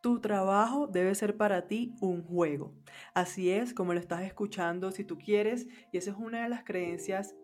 Tu trabajo debe ser para ti un juego. Así es como lo estás escuchando si tú quieres y esa es una de las creencias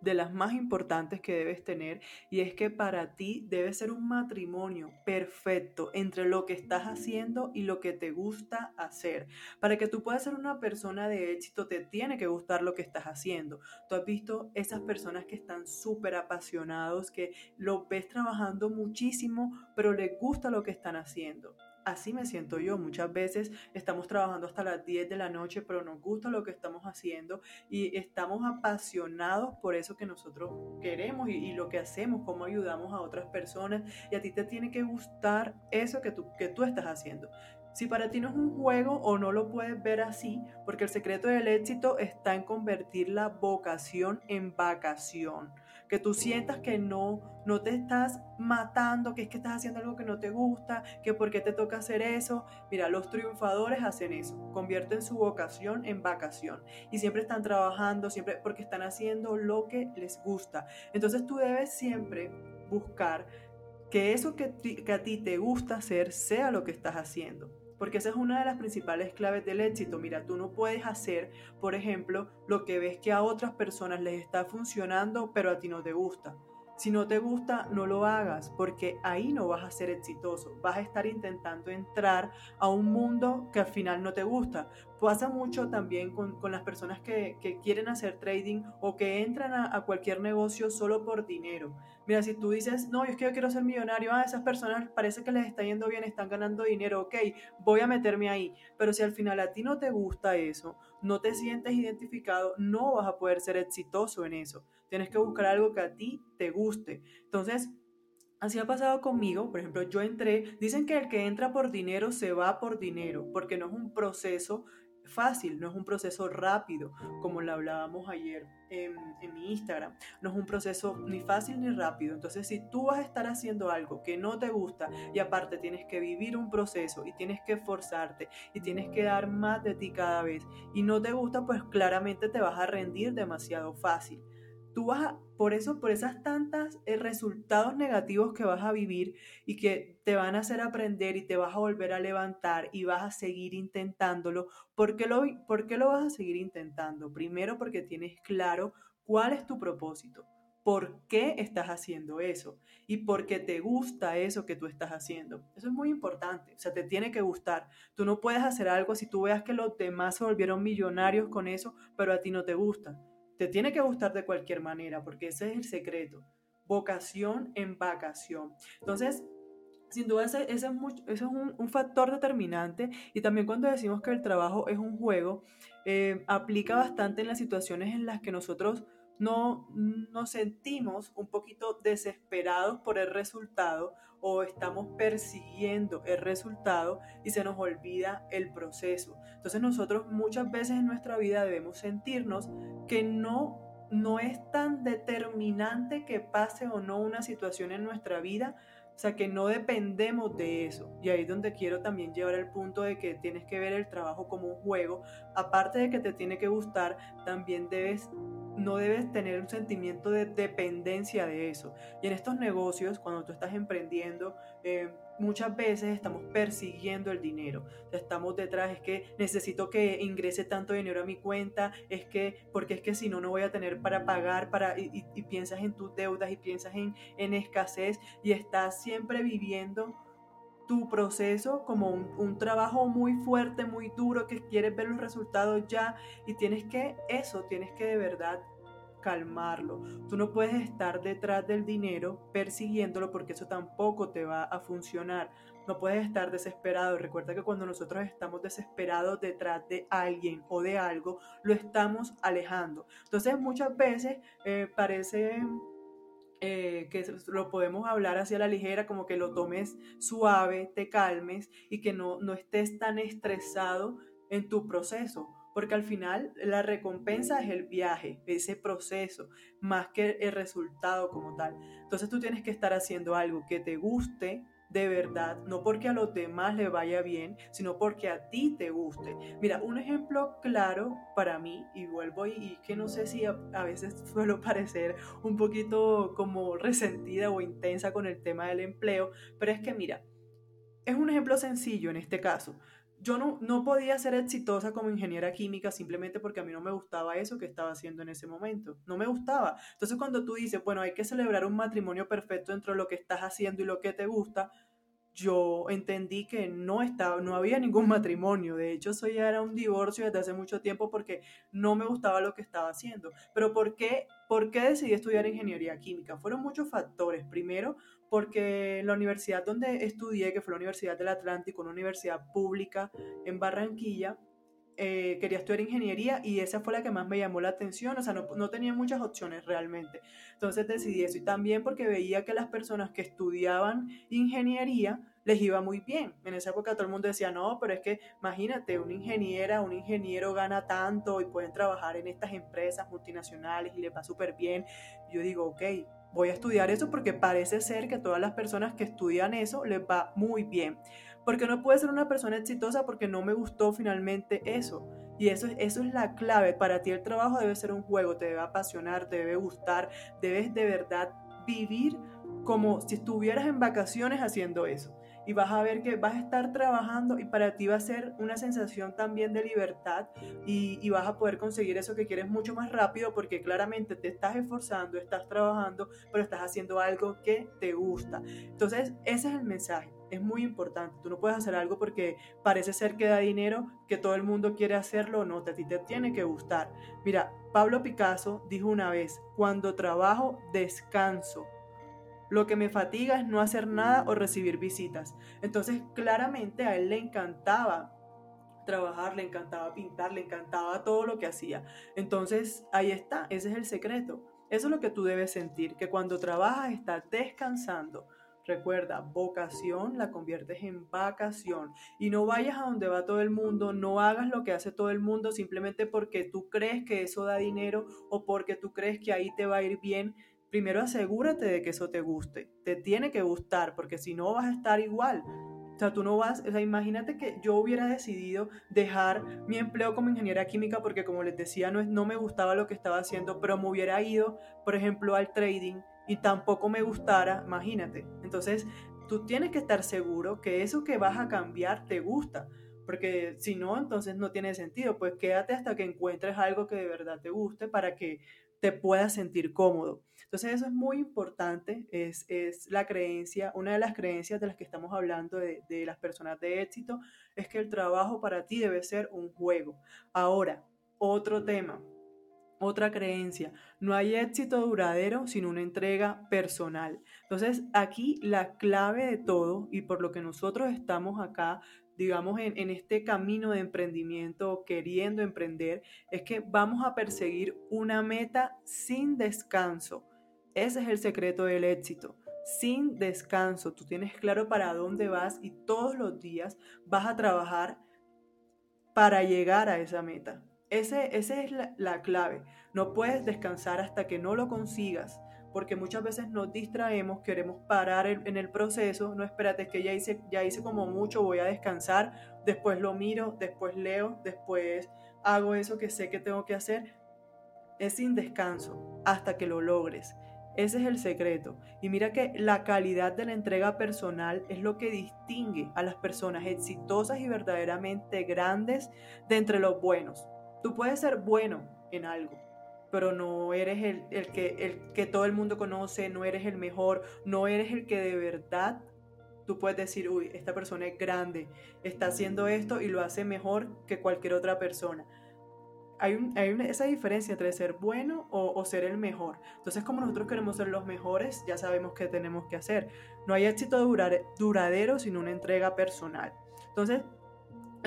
de las más importantes que debes tener y es que para ti debe ser un matrimonio perfecto entre lo que estás haciendo y lo que te gusta hacer. Para que tú puedas ser una persona de éxito te tiene que gustar lo que estás haciendo. Tú has visto esas personas que están súper apasionados, que lo ves trabajando muchísimo, pero les gusta lo que están haciendo así me siento yo. Muchas veces estamos trabajando hasta las 10 de la noche, pero nos gusta lo que estamos haciendo y estamos apasionados por eso que nosotros queremos y, lo que hacemos, cómo ayudamos a otras personas. Y a ti te tiene que gustar eso que tú, que tú estás haciendo. Si para ti no es un juego o no lo puedes ver así, porque el secreto del éxito está en convertir la vocación en vacación que tú sientas que no, no te estás matando, que es que estás haciendo algo que no te gusta, que por qué te toca hacer eso. Mira, los triunfadores hacen eso, convierten su vocación en vacación y siempre están trabajando, siempre porque están haciendo lo que les gusta. Entonces tú debes siempre buscar que eso que, que a ti te gusta hacer sea lo que estás haciendo. Porque esa es una de las principales claves del éxito. Mira, tú no puedes hacer, por ejemplo, lo que ves que a otras personas les está funcionando, pero a ti no te gusta. Si no te gusta, no lo hagas, porque ahí no vas a ser exitoso. Vas a estar intentando entrar a un mundo que al final no te gusta. Pasa mucho también con, las personas que, quieren hacer trading o que entran a, cualquier negocio solo por dinero. Mira, si tú dices, no, es que yo quiero ser millonario, a ah, esas personas parece que les está yendo bien, están ganando dinero, ok, voy a meterme ahí. Pero si al final a ti no te gusta eso, no te sientes identificado, no vas a poder ser exitoso en eso. Tienes que buscar algo que a ti te guste. Entonces, Así ha pasado conmigo, por ejemplo, yo entré, dicen que el que entra por dinero se va por dinero, porque no es un proceso fácil, no es un proceso rápido, como lo hablábamos ayer en, mi Instagram. No es un proceso ni fácil ni rápido. Entonces, si tú vas a estar haciendo algo que no te gusta y aparte tienes que vivir un proceso y tienes que esforzarte y tienes que dar más de ti cada vez y no te gusta, pues claramente te vas a rendir demasiado fácil tú vas a, por eso, por esas tantas eh, resultados negativos que vas a vivir y que te van a hacer aprender y te vas a volver a levantar y vas a seguir intentándolo. ¿Por qué lo, por qué lo vas a seguir intentando? Primero porque tienes claro cuál es tu propósito. ¿Por qué estás haciendo eso? Y porque te gusta eso que tú estás haciendo. Eso es muy importante. O sea, te tiene que gustar. Tú no puedes hacer algo si tú veas que los demás se volvieron millonarios con eso, pero a ti no te gusta te tiene que gustar de cualquier manera, porque ese es el secreto. Vocación en vacación. Entonces, sin duda ese, es, un, factor determinante y también cuando decimos que el trabajo es un juego, eh, aplica bastante en las situaciones en las que nosotros no nos sentimos un poquito desesperados por el resultado o estamos persiguiendo el resultado y se nos olvida el proceso. Entonces nosotros muchas veces en nuestra vida debemos sentirnos que no no es tan determinante que pase o no una situación en nuestra vida, o sea, que no dependemos de eso. Y ahí es donde quiero también llevar el punto de que tienes que ver el trabajo como un juego. Aparte de que te tiene que gustar, también debes no debes tener un sentimiento de dependencia de eso. Y en estos negocios, cuando tú estás emprendiendo, eh, muchas veces estamos persiguiendo el dinero. estamos detrás, es que necesito que ingrese tanto dinero a mi cuenta, es que, porque es que si no, no voy a tener para pagar, para, y, piensas en tus deudas y piensas en, en escasez y estás siempre viviendo tu proceso como un, trabajo muy fuerte, muy duro, que quieres ver los resultados ya y tienes que, eso, tienes que de verdad calmarlo. Tú no puedes estar detrás del dinero persiguiéndolo porque eso tampoco te va a funcionar. No puedes estar desesperado. Recuerda que cuando nosotros estamos desesperados detrás de alguien o de algo, lo estamos alejando. Entonces muchas veces eh, parece eh, que lo podemos hablar hacia la ligera, como que lo tomes suave, te calmes y que no, no estés tan estresado en tu proceso, porque al final la recompensa es el viaje, ese proceso, más que el resultado como tal. Entonces tú tienes que estar haciendo algo que te guste, de verdad, no porque a los demás le vaya bien, sino porque a ti te guste. Mira, un ejemplo claro para mí, y vuelvo y, que no sé si a, veces suelo parecer un poquito como resentida o intensa con el tema del empleo, pero es que mira, es un ejemplo sencillo en este caso. Yo no, no podía ser exitosa como ingeniera química simplemente porque a mí no me gustaba eso que estaba haciendo en ese momento. No me gustaba. Entonces cuando tú dices, bueno, hay que celebrar un matrimonio perfecto entre lo que estás haciendo y lo que te gusta, yo entendí que no estaba, no había ningún matrimonio. De hecho, eso ya era un divorcio desde hace mucho tiempo porque no me gustaba lo que estaba haciendo. Pero ¿por qué, por qué decidí estudiar ingeniería química? Fueron muchos factores. Primero, porque la universidad donde estudié, que fue la Universidad del Atlántico, una universidad pública en Barranquilla, eh, quería estudiar ingeniería y esa fue la que más me llamó la atención, o sea, no, no, tenía muchas opciones realmente. Entonces decidí eso y también porque veía que las personas que estudiaban ingeniería les iba muy bien. En esa época todo el mundo decía, no, pero es que imagínate, una ingeniera, un ingeniero gana tanto y pueden trabajar en estas empresas multinacionales y les va súper bien. Yo digo, ok, voy a estudiar eso porque parece ser que todas las personas que estudian eso les va muy bien porque no puedes ser una persona exitosa porque no me gustó finalmente eso. Y eso, eso es la clave. Para ti el trabajo debe ser un juego, te debe apasionar, te debe gustar, debes de verdad vivir como si estuvieras en vacaciones haciendo eso. Y vas a ver que vas a estar trabajando y para ti va a ser una sensación también de libertad y, y vas a poder conseguir eso que quieres mucho más rápido porque claramente te estás esforzando, estás trabajando, pero estás haciendo algo que te gusta. Entonces, ese es el mensaje es muy importante. Tú no puedes hacer algo porque parece ser que da dinero, que todo el mundo quiere hacerlo, no, a ti te tiene que gustar. Mira, Pablo Picasso dijo una vez, cuando trabajo, descanso. Lo que me fatiga es no hacer nada o recibir visitas. Entonces, claramente a él le encantaba trabajar, le encantaba pintar, le encantaba todo lo que hacía. Entonces, ahí está, ese es el secreto. Eso es lo que tú debes sentir, que cuando trabajas estás descansando, Recuerda, vocación la conviertes en vacación y no vayas a donde va todo el mundo, no hagas lo que hace todo el mundo simplemente porque tú crees que eso da dinero o porque tú crees que ahí te va a ir bien. Primero asegúrate de que eso te guste, te tiene que gustar porque si no vas a estar igual. O sea, tú no vas, o sea, imagínate que yo hubiera decidido dejar mi empleo como ingeniera química porque como les decía, no, no me gustaba lo que estaba haciendo, pero me hubiera ido, por ejemplo, al trading y tampoco me gustara, imagínate. Entonces, tú tienes que estar seguro que eso que vas a cambiar te gusta, porque si no, entonces no tiene sentido. Pues quédate hasta que encuentres algo que de verdad te guste para que te puedas sentir cómodo. Entonces eso es muy importante, es, es la creencia, una de las creencias de las que estamos hablando de, de las personas de éxito, es que el trabajo para ti debe ser un juego. Ahora, otro tema, otra creencia, no hay éxito duradero sin una entrega personal. Entonces, aquí la clave de todo y por lo que nosotros estamos acá, digamos, en, este camino de emprendimiento, queriendo emprender, es que vamos a perseguir una meta sin descanso. Ese es el secreto del éxito. Sin descanso, tú tienes claro para dónde vas y todos los días vas a trabajar para llegar a esa meta. Ese, esa es la, clave. No puedes descansar hasta que no lo consigas, porque muchas veces nos distraemos, queremos parar en el proceso, no espérate que ya hice, ya hice como mucho, voy a descansar, después lo miro, después leo, después hago eso que sé que tengo que hacer. Es sin descanso hasta que lo logres. Ese es el secreto. Y mira que la calidad de la entrega personal es lo que distingue a las personas exitosas y verdaderamente grandes de entre los buenos. Tú puedes ser bueno en algo, pero no eres el, que, el que todo el mundo conoce, no eres el mejor, no eres el que de verdad tú puedes decir, uy, esta persona es grande, está haciendo esto y lo hace mejor que cualquier otra persona. Hay, esa diferencia entre ser bueno o, o, ser el mejor. Entonces, como nosotros queremos ser los mejores, ya sabemos qué tenemos que hacer. No hay éxito duradero sin una entrega personal. Entonces,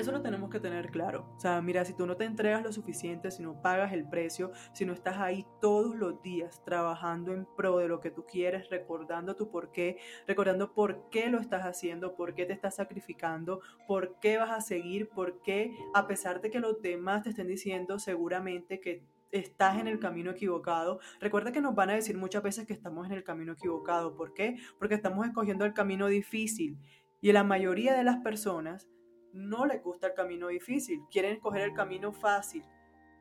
eso lo tenemos que tener claro. O sea, mira, si tú no te entregas lo suficiente, si no pagas el precio, si no estás ahí todos los días trabajando en pro de lo que tú quieres, recordando tu por qué, recordando por qué lo estás haciendo, por qué te estás sacrificando, por qué vas a seguir, por qué, a pesar de que los demás te estén diciendo seguramente que estás en el camino equivocado. Recuerda que nos van a decir muchas veces que estamos en el camino equivocado. ¿Por qué? Porque estamos escogiendo el camino difícil. Y la mayoría de las personas no les gusta el camino difícil, quieren escoger el camino fácil.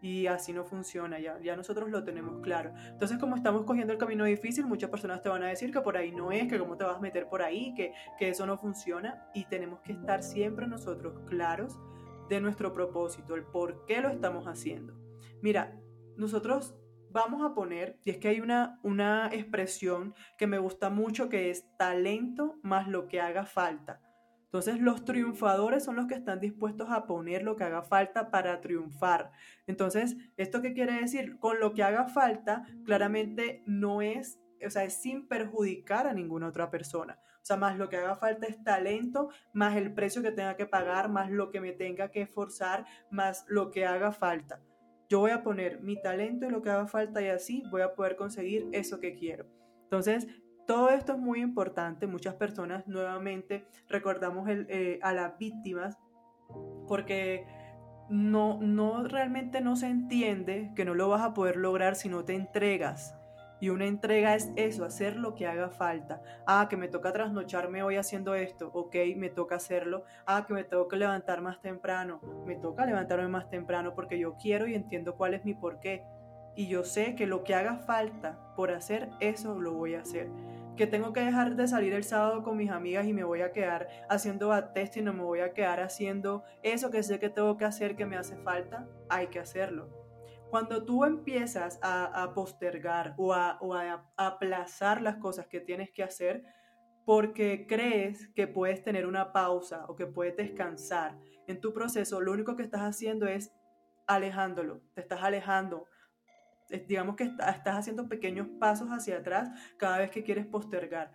y así no funciona, ya, ya nosotros lo tenemos claro. Entonces, como estamos cogiendo el camino difícil, muchas personas te van a decir que por ahí no es, que cómo te vas a meter por ahí, que, que eso no funciona y tenemos que estar siempre nosotros claros de nuestro propósito, el por qué lo estamos haciendo. Mira, nosotros vamos a poner, y es que hay una, una expresión que me gusta mucho que es talento más lo que haga falta. Entonces los triunfadores son los que están dispuestos a poner lo que haga falta para triunfar. Entonces, ¿esto qué quiere decir? Con lo que haga falta, claramente no es, o sea, es sin perjudicar a ninguna otra persona. O sea, más lo que haga falta es talento, más el precio que tenga que pagar, más lo que me tenga que esforzar, más lo que haga falta. Yo voy a poner mi talento y lo que haga falta y así voy a poder conseguir eso que quiero. Entonces, todo esto es muy importante. Muchas personas nuevamente recordamos eh, a las víctimas porque no, no realmente no se entiende que no lo vas a poder lograr si no te entregas. Y una entrega es eso, hacer lo que haga falta. Ah, que me toca trasnocharme hoy haciendo esto. Ok, me toca hacerlo. Ah, que me que levantar más temprano. Me toca levantarme más temprano porque yo quiero y entiendo cuál es mi porqué. Y yo sé que lo que haga falta por hacer eso lo voy a hacer que tengo que dejar de salir el sábado con mis amigas y me voy a quedar haciendo test y no me voy a quedar haciendo eso que sé que tengo que hacer que me hace falta, hay que hacerlo. Cuando tú empiezas a, postergar o a aplazar las cosas que tienes que hacer, porque crees que puedes tener una pausa o que puedes descansar en tu proceso, lo único que estás haciendo es alejándolo, te estás alejando digamos que estás haciendo pequeños pasos hacia atrás cada vez que quieres postergar.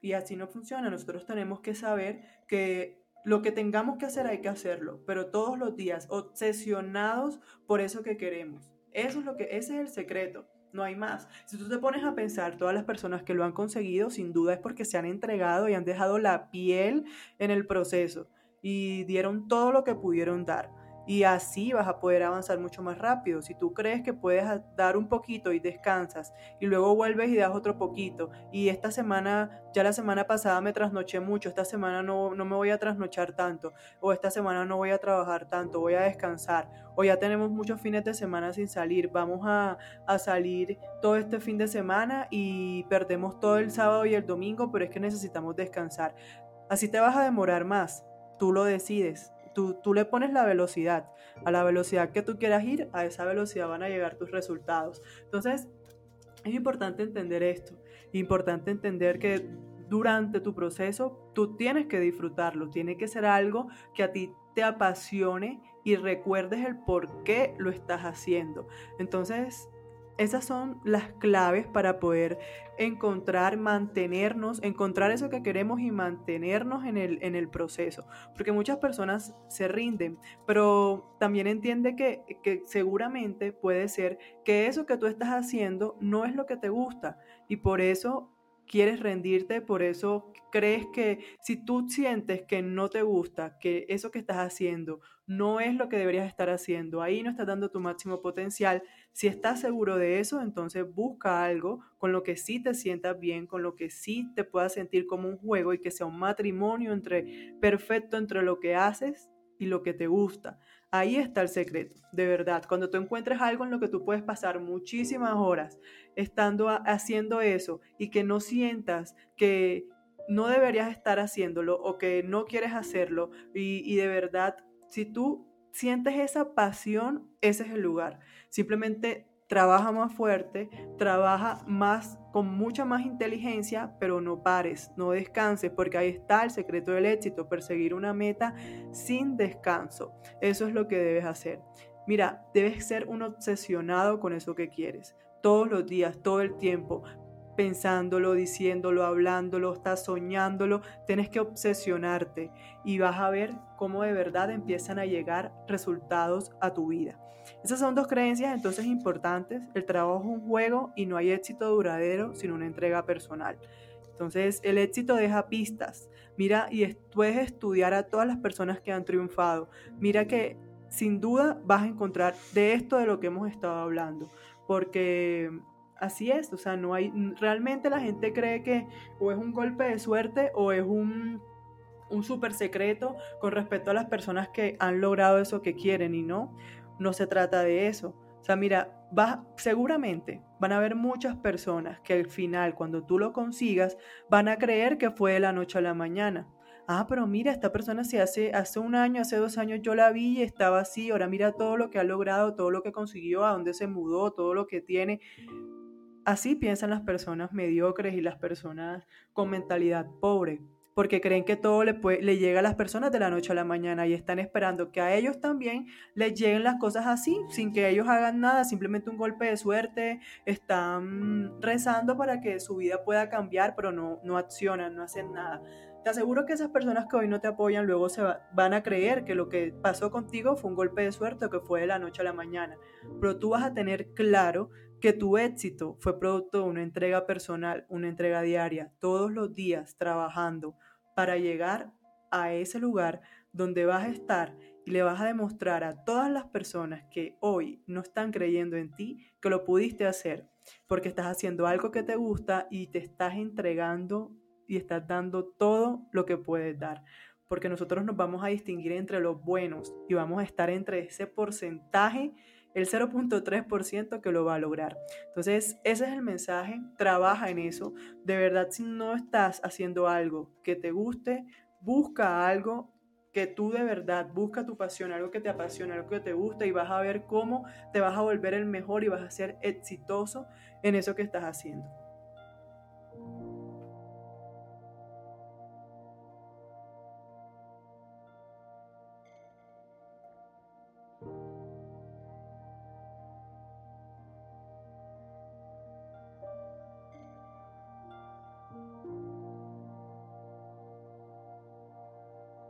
Y así no funciona. Nosotros tenemos que saber que lo que tengamos que hacer hay que hacerlo, pero todos los días, obsesionados por eso que queremos. Eso es lo que, ese es el secreto. No hay más. Si tú te pones a pensar, todas las personas que lo han conseguido, sin duda es porque se han entregado y han dejado la piel en el proceso y dieron todo lo que pudieron dar y así vas a poder avanzar mucho más rápido. Si tú crees que puedes dar un poquito y descansas y luego vuelves y das otro poquito y esta semana, ya la semana pasada me trasnoché mucho, esta semana no, no me voy a trasnochar tanto o esta semana no voy a trabajar tanto, voy a descansar o ya tenemos muchos fines de semana sin salir, vamos a, a salir todo este fin de semana y perdemos todo el sábado y el domingo, pero es que necesitamos descansar. Así te vas a demorar más, tú lo decides Tú, le pones la velocidad. A la velocidad que tú quieras ir, a esa velocidad van a llegar tus resultados. Entonces, es importante entender esto. Importante entender que durante tu proceso tú tienes que disfrutarlo. Tiene que ser algo que a ti te apasione y recuerdes el por qué lo estás haciendo. Entonces, esas son las claves para poder encontrar, mantenernos, encontrar eso que queremos y mantenernos en el, en el proceso. Porque muchas personas se rinden, pero también entiende que, que seguramente puede ser que eso que tú estás haciendo no es lo que te gusta y por eso quieres rendirte, por eso crees que si tú sientes que no te gusta, que eso que estás haciendo no es lo que deberías estar haciendo, ahí no estás dando tu máximo potencial, si estás seguro de eso, entonces busca algo con lo que sí te sientas bien, con lo que sí te puedas sentir como un juego y que sea un matrimonio entre perfecto entre lo que haces y lo que te gusta. Ahí está el secreto, de verdad. Cuando tú encuentres algo en lo que tú puedes pasar muchísimas horas estando haciendo eso y que no sientas que no deberías estar haciéndolo o que no quieres hacerlo y, y de verdad, si tú sientes esa pasión, ese es el lugar. Simplemente trabaja más fuerte, trabaja más con mucha más inteligencia, pero no pares, no descanses, porque ahí está el secreto del éxito, perseguir una meta sin descanso. Eso es lo que debes hacer. Mira, debes ser un obsesionado con eso que quieres, todos los días, todo el tiempo, pensándolo, diciéndolo, hablándolo, estás soñándolo, tienes que obsesionarte y vas a ver cómo de verdad empiezan a llegar resultados a tu vida. Esas son dos creencias entonces importantes. El trabajo es un juego y no hay éxito duradero sin una entrega personal. Entonces el éxito deja pistas. Mira y puedes estudiar a todas las personas que han triunfado. Mira que sin duda vas a encontrar de esto de lo que hemos estado hablando. Porque así es, o sea, no hay, realmente la gente cree que o es un golpe de suerte o es un, un súper secreto con respecto a las personas que han logrado eso que quieren y no. no se trata de eso. O sea, mira, seguramente van a haber muchas personas que al final, cuando tú lo consigas, van a creer que fue de la noche a la mañana. Ah, pero mira, esta persona si hace, hace un año, hace dos años yo la vi y estaba así, ahora mira todo lo que ha logrado, todo lo que consiguió, a dónde se mudó, todo lo que tiene. Así piensan las personas mediocres y las personas con mentalidad pobre, porque creen que todo le, le llega a las personas de la noche a la mañana y están esperando que a ellos también les lleguen las cosas así, sin que ellos hagan nada, simplemente un golpe de suerte, están rezando para que su vida pueda cambiar, pero no, no accionan, no hacen nada. Te aseguro que esas personas que hoy no te apoyan luego se van a creer que lo que pasó contigo fue un golpe de suerte o que fue de la noche a la mañana. Pero tú vas a tener claro que tu éxito fue producto de una entrega personal, una entrega diaria, todos los días trabajando para llegar a ese lugar donde vas a estar y le vas a demostrar a todas las personas que hoy no están creyendo en ti que lo pudiste hacer, porque estás haciendo algo que te gusta y te estás entregando y estás dando todo lo que puedes dar. Porque nosotros nos vamos a distinguir entre los buenos y vamos a estar entre ese porcentaje el 0.3% que lo va a lograr. Entonces, ese es el mensaje, trabaja en eso. De verdad, si no estás haciendo algo que te guste, busca algo que tú de verdad busca tu pasión, algo que te apasiona, algo que te gusta y vas a ver cómo te vas a volver el mejor y vas a ser exitoso en eso que estás haciendo.